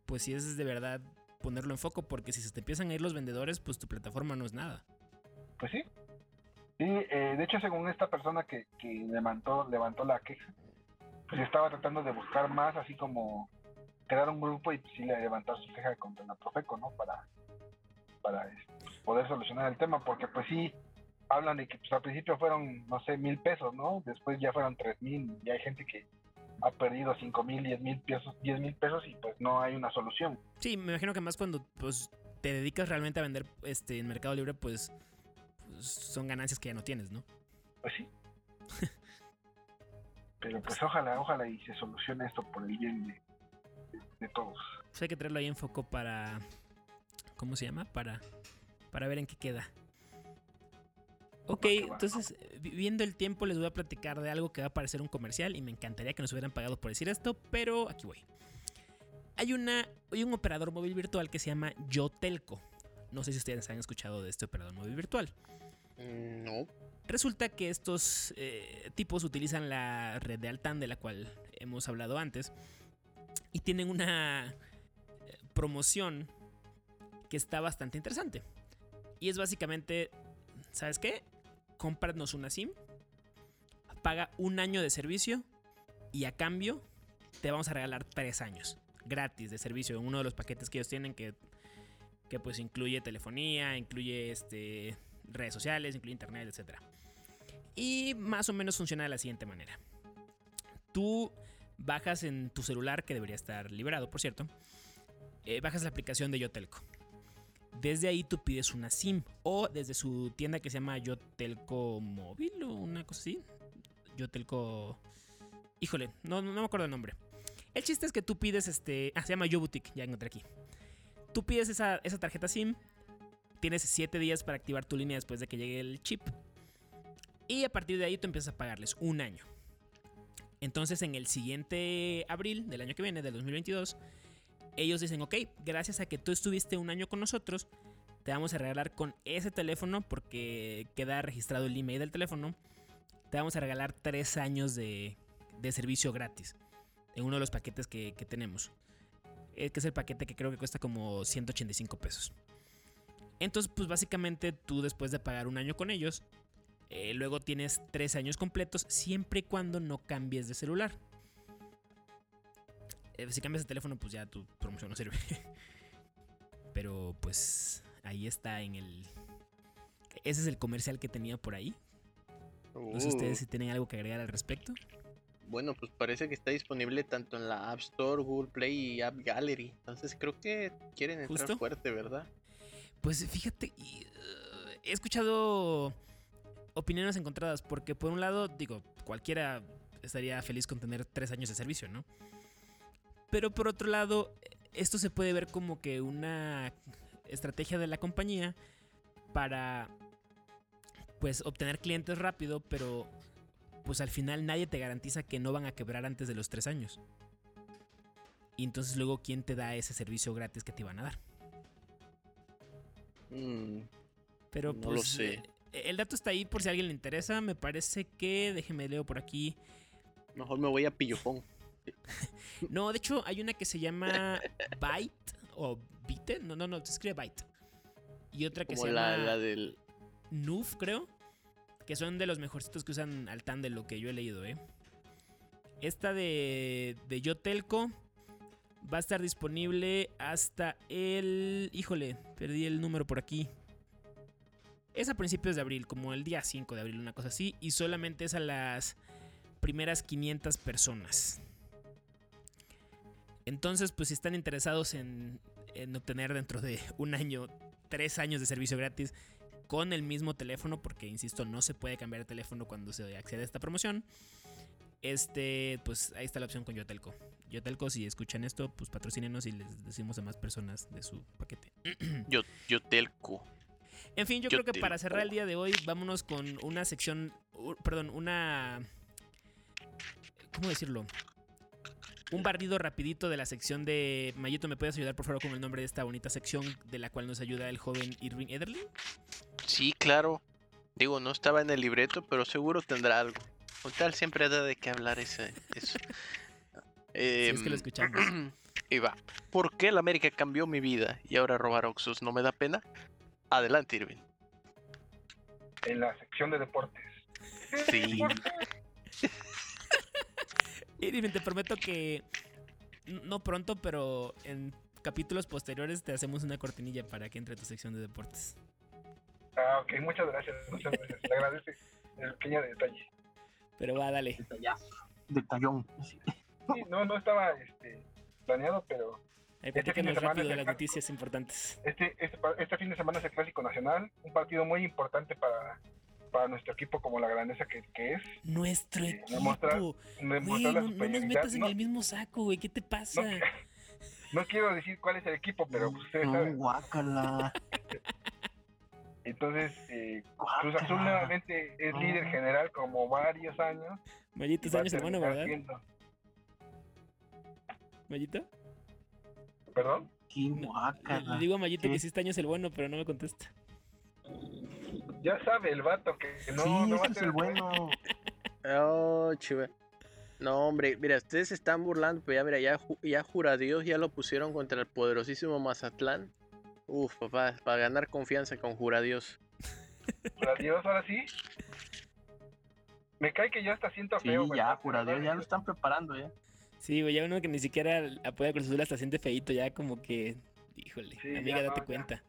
S1: pues sí es de verdad ponerlo en foco, porque si se te empiezan a ir los vendedores, pues tu plataforma no es nada.
S3: pues sí. Sí, eh, de hecho, según esta persona que, levantó, levantó la queja, pues estaba tratando de buscar más, así como crear un grupo y pues, sí levantar su queja contra la Profeco, ¿no? Para, para este, poder solucionar el tema, porque pues sí, hablan de que pues, al principio fueron, no sé, mil pesos, ¿no? Después ya fueron tres mil, y hay gente que ha perdido cinco mil, diez mil pesos, diez mil pesos y pues no hay una solución.
S1: Sí, me imagino que más cuando pues te dedicas realmente a vender este en Mercado Libre, pues, pues, son ganancias que ya no tienes, ¿no?
S3: Pues sí. Pero pues ojalá, ojalá y se solucione esto por el bien de, de- de todos.
S1: Pues hay que traerlo ahí en foco para. ¿Cómo se llama? Para, para ver en qué queda. Ok, entonces, vi- viendo el tiempo, les voy a platicar de algo que va a parecer un comercial y me encantaría que nos hubieran pagado por decir esto, pero aquí voy. Hay, una, hay un operador móvil virtual que se llama Yotelco. No sé si ustedes han escuchado de este operador móvil virtual.
S4: Mm, No.
S1: Resulta que estos eh, tipos utilizan la red de Altan de la cual hemos hablado antes y tienen una eh, promoción que está bastante interesante. Y es básicamente, ¿sabes qué? Cómpranos una SIM, paga un año de servicio y a cambio te vamos a regalar tres años gratis de servicio en uno de los paquetes que ellos tienen que, que pues incluye telefonía, incluye este, redes sociales, incluye internet, etc. Y más o menos funciona de la siguiente manera. Tú bajas en tu celular, que debería estar liberado, por cierto, eh, bajas la aplicación de Yotelco. Desde ahí tú pides una SIM o desde su tienda que se llama Yotelco Móvil o una cosa así. Yotelco... Híjole, no, me acuerdo el nombre. El chiste es que tú pides este... Ah, se llama Yo Boutique, ya encontré aquí. Tú pides esa, esa tarjeta SIM, tienes 7 días para activar tu línea después de que llegue el chip. Y a partir de ahí tú empiezas a pagarles un año. Entonces en el siguiente abril del año que viene, del 2022, ellos dicen, ok, gracias a que tú estuviste un año con nosotros, te vamos a regalar con ese teléfono, porque queda registrado el email del teléfono, te vamos a regalar tres años de, servicio gratis en uno de los paquetes que, que tenemos. Eh, que es el paquete que creo que cuesta como 185 pesos. Entonces, pues básicamente tú después de pagar un año con ellos, eh, luego tienes tres años completos siempre y cuando no cambies de celular. Eh, si cambias de teléfono, pues ya tu promoción no sirve. Pero pues ahí está en el... Ese es el comercial que tenía por ahí. No sé
S4: Uh,
S1: ustedes si tienen algo que agregar al respecto.
S4: Bueno, pues parece que está disponible tanto en la App Store, Google Play y App Gallery. Entonces creo que quieren entrar
S1: Justo.
S4: fuerte, ¿verdad?
S1: Pues fíjate, y, uh, he escuchado opiniones encontradas, porque por un lado, digo, cualquiera estaría feliz con tener tres años de servicio, ¿no? Pero por otro lado, esto se puede ver como que una estrategia de la compañía para, pues, obtener clientes rápido, pero pues al final nadie te garantiza que no van a quebrar antes de los tres años. Y entonces luego, ¿quién te da ese servicio gratis que te iban a dar?
S4: Mm,
S1: Pero
S4: No
S1: pues,
S4: lo sé.
S1: eh, El dato está ahí por si a alguien le interesa. Me parece que. Déjeme leo por aquí.
S4: mejor me voy a Pillofón.
S1: No, de hecho, hay una que se llama Byte o Byte. No, no, no, se escribe Byte. Y otra que
S4: Como
S1: se
S4: la,
S1: llama
S4: la del.
S1: Nuf, creo. Que son de los mejorcitos que usan Altan de lo que yo he leído, ¿eh? Esta de, de Yotelco va a estar disponible hasta el... Híjole, perdí el número por aquí. Es a principios de abril, como el día 5 de abril, una cosa así. Y solamente es a las primeras 500 personas. Entonces, pues si están interesados en, en obtener dentro de un año, tres años de servicio gratis, con el mismo teléfono, porque insisto, no se puede cambiar de teléfono cuando se accede a esta promoción. Este, pues ahí está la opción con Yotelco. Yotelco, si escuchan esto, pues patrocínenos y les decimos a más personas de su paquete.
S4: Yo, Yotelco.
S1: En fin, yo creo que para cerrar el día de hoy, vámonos con una sección, perdón, una... ¿Cómo decirlo? Un barrido rapidito de la sección de... Mayito, ¿me puedes ayudar por favor con el nombre de esta bonita sección de la cual nos ayuda el joven Irving Ederling?
S2: Sí, claro. Digo, no estaba en el libreto, pero seguro tendrá algo. Con tal siempre da de qué hablar ese, eso.
S1: Si es que lo
S2: Em,
S1: escuchamos.
S2: Y va. ¿Por qué la América cambió mi vida y ahora robar Oxus no me da pena? Adelante, Irving.
S3: En la sección de deportes.
S2: Sí.
S1: Irving, te prometo que... No pronto, pero en capítulos posteriores te hacemos una cortinilla para que entre a tu sección de deportes.
S3: Ah, ok, muchas gracias. Muchas gracias. Le agradece el pequeño detalle.
S1: Pero va, dale.
S5: Detallón.
S3: Sí, no, no estaba este, planeado, pero
S1: Ahí
S3: Este fin de semana
S1: rápido de las noticias importantes.
S3: este, este, pa- este fin de semana es el Clásico Nacional, un partido muy importante para, para nuestro equipo como la grandeza que, que es.
S1: Nuestro equipo.
S3: demostrar-
S1: Güey,
S3: Demostrar
S1: no,
S3: la
S1: no nos metas en
S3: No-
S1: el mismo saco, güey. ¿Qué te pasa?
S3: no, no quiero decir cuál es el equipo, pero pues, ustedes
S5: No,
S3: saben.
S5: guácala.
S3: Entonces, eh, Cruz Azul nuevamente es líder general como varios años.
S1: Mayito,
S3: y
S1: este
S3: va a
S1: año es el bueno,
S3: terminar
S1: ¿verdad?
S3: siendo-
S1: Mayito.
S3: ¿Perdón?
S5: Qué
S1: Le, digo a Mayito
S5: ¿Qué?
S1: que sí este año es el bueno, pero no me contesta.
S3: Ya sabe el vato que que no,
S5: sí,
S3: no va a ser
S5: el bueno.
S4: Oh, chiva. No, hombre, mira, ustedes se están burlando, pero ya, mira, ya, ya jura Dios, ya lo pusieron contra el poderosísimo Mazatlán.
S2: Uf, papá, para ganar confianza con Dios.
S3: Pero adiós, ahora sí. Me cae que ya está siento
S6: Sí,
S3: feo. güey,
S6: ya, jura Dios, ya lo están preparando, ya.
S1: Sí, güey, ya uno que ni siquiera apoya a Cruz Azul hasta siente feito, ya como que. Híjole,
S3: Sí,
S1: amiga,
S3: ya
S1: date
S3: no, ya.
S1: cuenta.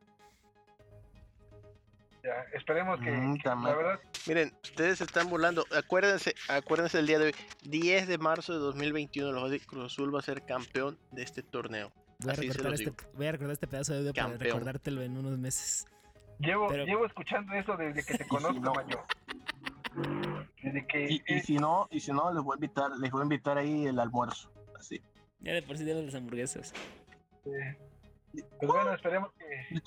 S3: Ya, esperemos que,
S6: Mm,
S3: que la verdad,
S2: Miren, ustedes se están burlando. Acuérdense, acuérdense el día de hoy, 10 de marzo de 2021, el Cruz Azul va a ser campeón de este torneo.
S1: Voy a,
S2: los
S1: este, voy a recordar este pedazo de audio para
S2: Campeón.
S1: recordártelo en unos meses.
S3: llevo,
S1: Pero-
S3: llevo escuchando eso desde que te conozco,
S6: no.
S3: Desde que...
S6: Y, y si no, y si no, les voy a invitar, les voy a invitar ahí el almuerzo. Así.
S1: Ya de por sí dieron las hamburguesas.
S3: eh, pues bueno, esperemos que.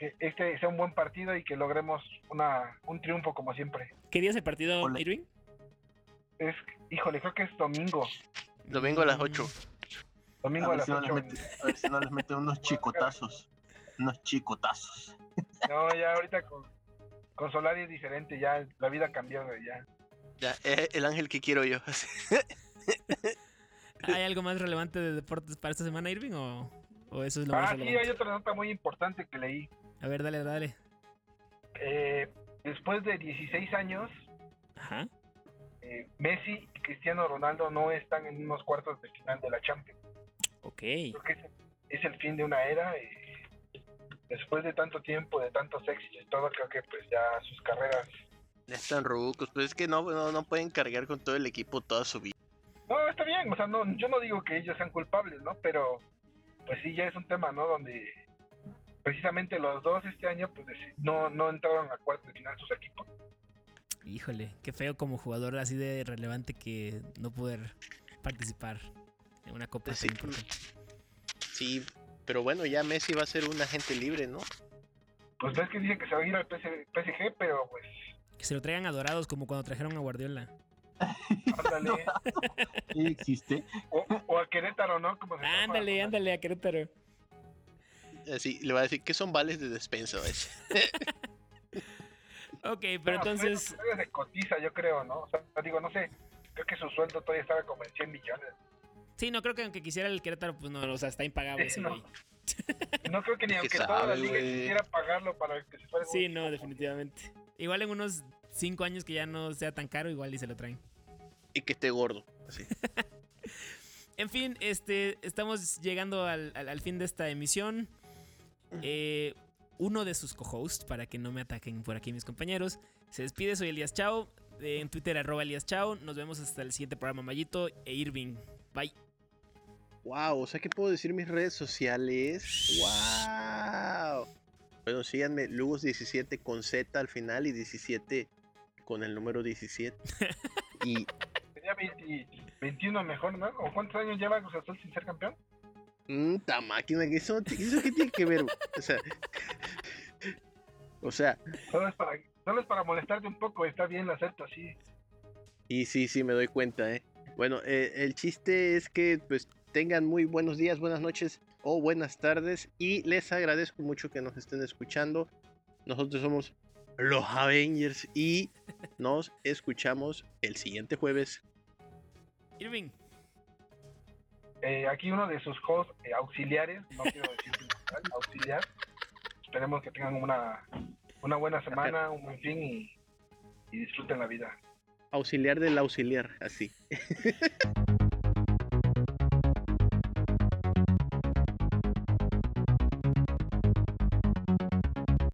S3: Que este sea un buen partido y que logremos una, un triunfo como siempre.
S1: ¿Qué día es el partido,
S6: Ole.
S1: Irving?
S3: Es, híjole, creo que es domingo.
S2: Domingo a las
S1: Mm,
S2: 8.
S6: A
S3: Domingo a las
S6: si no les
S3: 8.
S6: mete, a ver si no les meten unos chicotazos. Unos chicotazos.
S3: No, ya ahorita con, con Solari es diferente, ya la vida cambió, güey, ya.
S2: Ya, es el ángel que quiero yo.
S1: ¿Hay algo más relevante de deportes para esta semana, Irving? ¿O, o eso es lo más
S3: Ah, sí,
S1: relevante?
S3: hay otra nota muy importante que leí.
S1: A ver, dale, dale.
S3: Eh, después de 16 años,
S1: Ajá.
S3: eh, Messi y Cristiano Ronaldo no están en unos cuartos de final de la Champions.
S1: Ok.
S3: Creo que es, es el fin de una era. eh, después de tanto tiempo, de tantos éxitos y todo, creo que pues ya sus carreras...
S2: Ya están rucos, pues es que no, no, no pueden cargar con todo el equipo toda su vida.
S3: No, está bien, o sea, no, yo no digo que ellos sean culpables, ¿no? Pero pues sí, ya es un tema, ¿no? Donde precisamente los dos este año pues no, no entraron a cuartos de final sus equipos.
S1: Híjole, qué feo como jugador así de relevante que no poder participar en una copa
S2: Pues
S1: tan
S2: sí.
S1: importante.
S2: Sí, pero bueno, ya Messi va a ser un agente libre, ¿no?
S3: Pues ves que dicen que se va a ir al PS PSG, pero pues
S1: Que se lo traigan a Dorados como cuando trajeron a Guardiola.
S3: ándale.
S6: Sí, existe.
S3: o, o a Querétaro, ¿no? Como
S1: Ándale, ándale a Querétaro.
S2: Así, le va a decir que son vales de despensa, ese.
S1: Ok, pero
S3: No,
S1: entonces...
S3: todavía se cotiza, yo creo, ¿no? O sea, digo, no sé, creo que su sueldo todavía estaba como en 100 millones.
S1: Sí, no creo que aunque quisiera el Querétaro, pues no, o sea, está impagable ese
S3: Sí, no.
S1: güey.
S3: No creo que ni
S2: ¿Qué
S3: aunque toda la
S2: sabe,
S3: liga
S2: güey?
S3: quisiera pagarlo para que se fuera.
S1: Sí, no, definitivamente. Igual en unos cinco años que ya no sea tan caro, igual y se lo traen.
S2: Y que esté gordo. Así.
S1: En fin, este, estamos llegando al, al- al fin de esta emisión. Eh, uno de sus co-hosts, para que no me ataquen por aquí mis compañeros, se despide. Soy Elías Chao. eh, En Twitter, arroba Elías Chao. Nos vemos hasta el siguiente programa, Mayito e Irving. Bye.
S2: Wow, o sea que puedo decir mis redes sociales. Wow. Bueno, síganme, Lugos17 con Z al final y 17 con el número 17. Y
S3: Tenía 20 21 mejor, ¿no? ¿O cuántos años lleva Cruz Azul sin ser campeón?
S2: ¡Mmm, máquina! que ¿Eso, ¿Eso qué tiene que ver? O sea, o sea,
S3: Solo es para, solo es para molestarte un poco, está bien, lo acepto, sí.
S2: y sí, sí, me doy cuenta, ¿eh? Bueno, eh, el chiste es que pues tengan muy buenos días, buenas noches o buenas tardes y les agradezco mucho que nos estén escuchando. Nosotros somos los Avengers y nos escuchamos el siguiente jueves.
S1: Irving.
S3: Eh, aquí uno de sus hosts eh, auxiliares, no quiero decir principal, auxiliar. Esperemos que tengan una, una buena semana, un buen fin y, y disfruten la vida.
S2: Auxiliar del auxiliar, así.